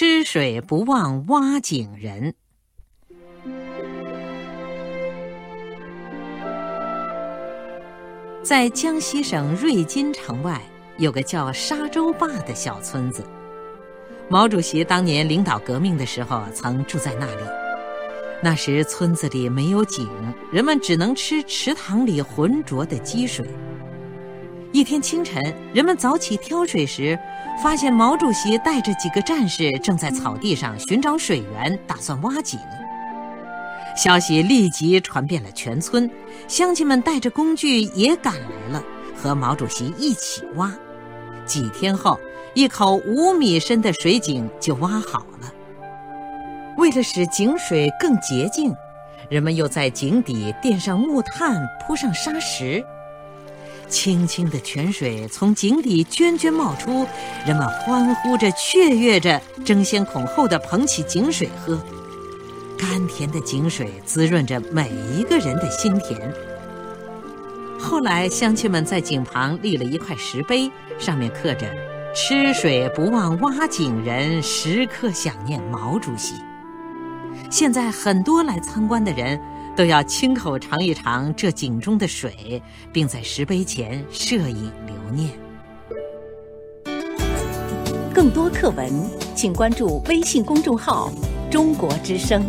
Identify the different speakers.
Speaker 1: 吃水不忘挖井人。在江西省瑞金城外，有个叫沙洲坝的小村子。毛主席当年领导革命的时候，曾住在那里。那时村子里没有井，人们只能吃池塘里浑浊的积水。一天清晨，人们早起挑水时，发现毛主席带着几个战士正在草地上寻找水源，打算挖井。消息立即传遍了全村，乡亲们带着工具也赶来了，和毛主席一起挖。几天后，一口五米深的水井就挖好了。为了使井水更洁净，人们又在井底垫上木炭，铺上沙石。清清的泉水从井底涓涓冒出，人们欢呼着、雀跃着，争先恐后地捧起井水喝。甘甜的井水滋润着每一个人的心田。后来，乡亲们在井旁立了一块石碑，上面刻着“吃水不忘挖井人，时刻想念毛主席”。现在，很多来参观的人。都要亲口尝一尝这井中的水，并在石碑前摄影留念。
Speaker 2: 更多课文，请关注微信公众号“中国之声”。